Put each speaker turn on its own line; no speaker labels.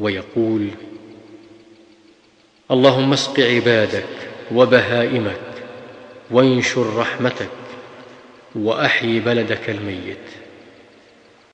ويقول اللهم اسق عبادك وبهائمك وانشر رحمتك واحي بلدك الميت.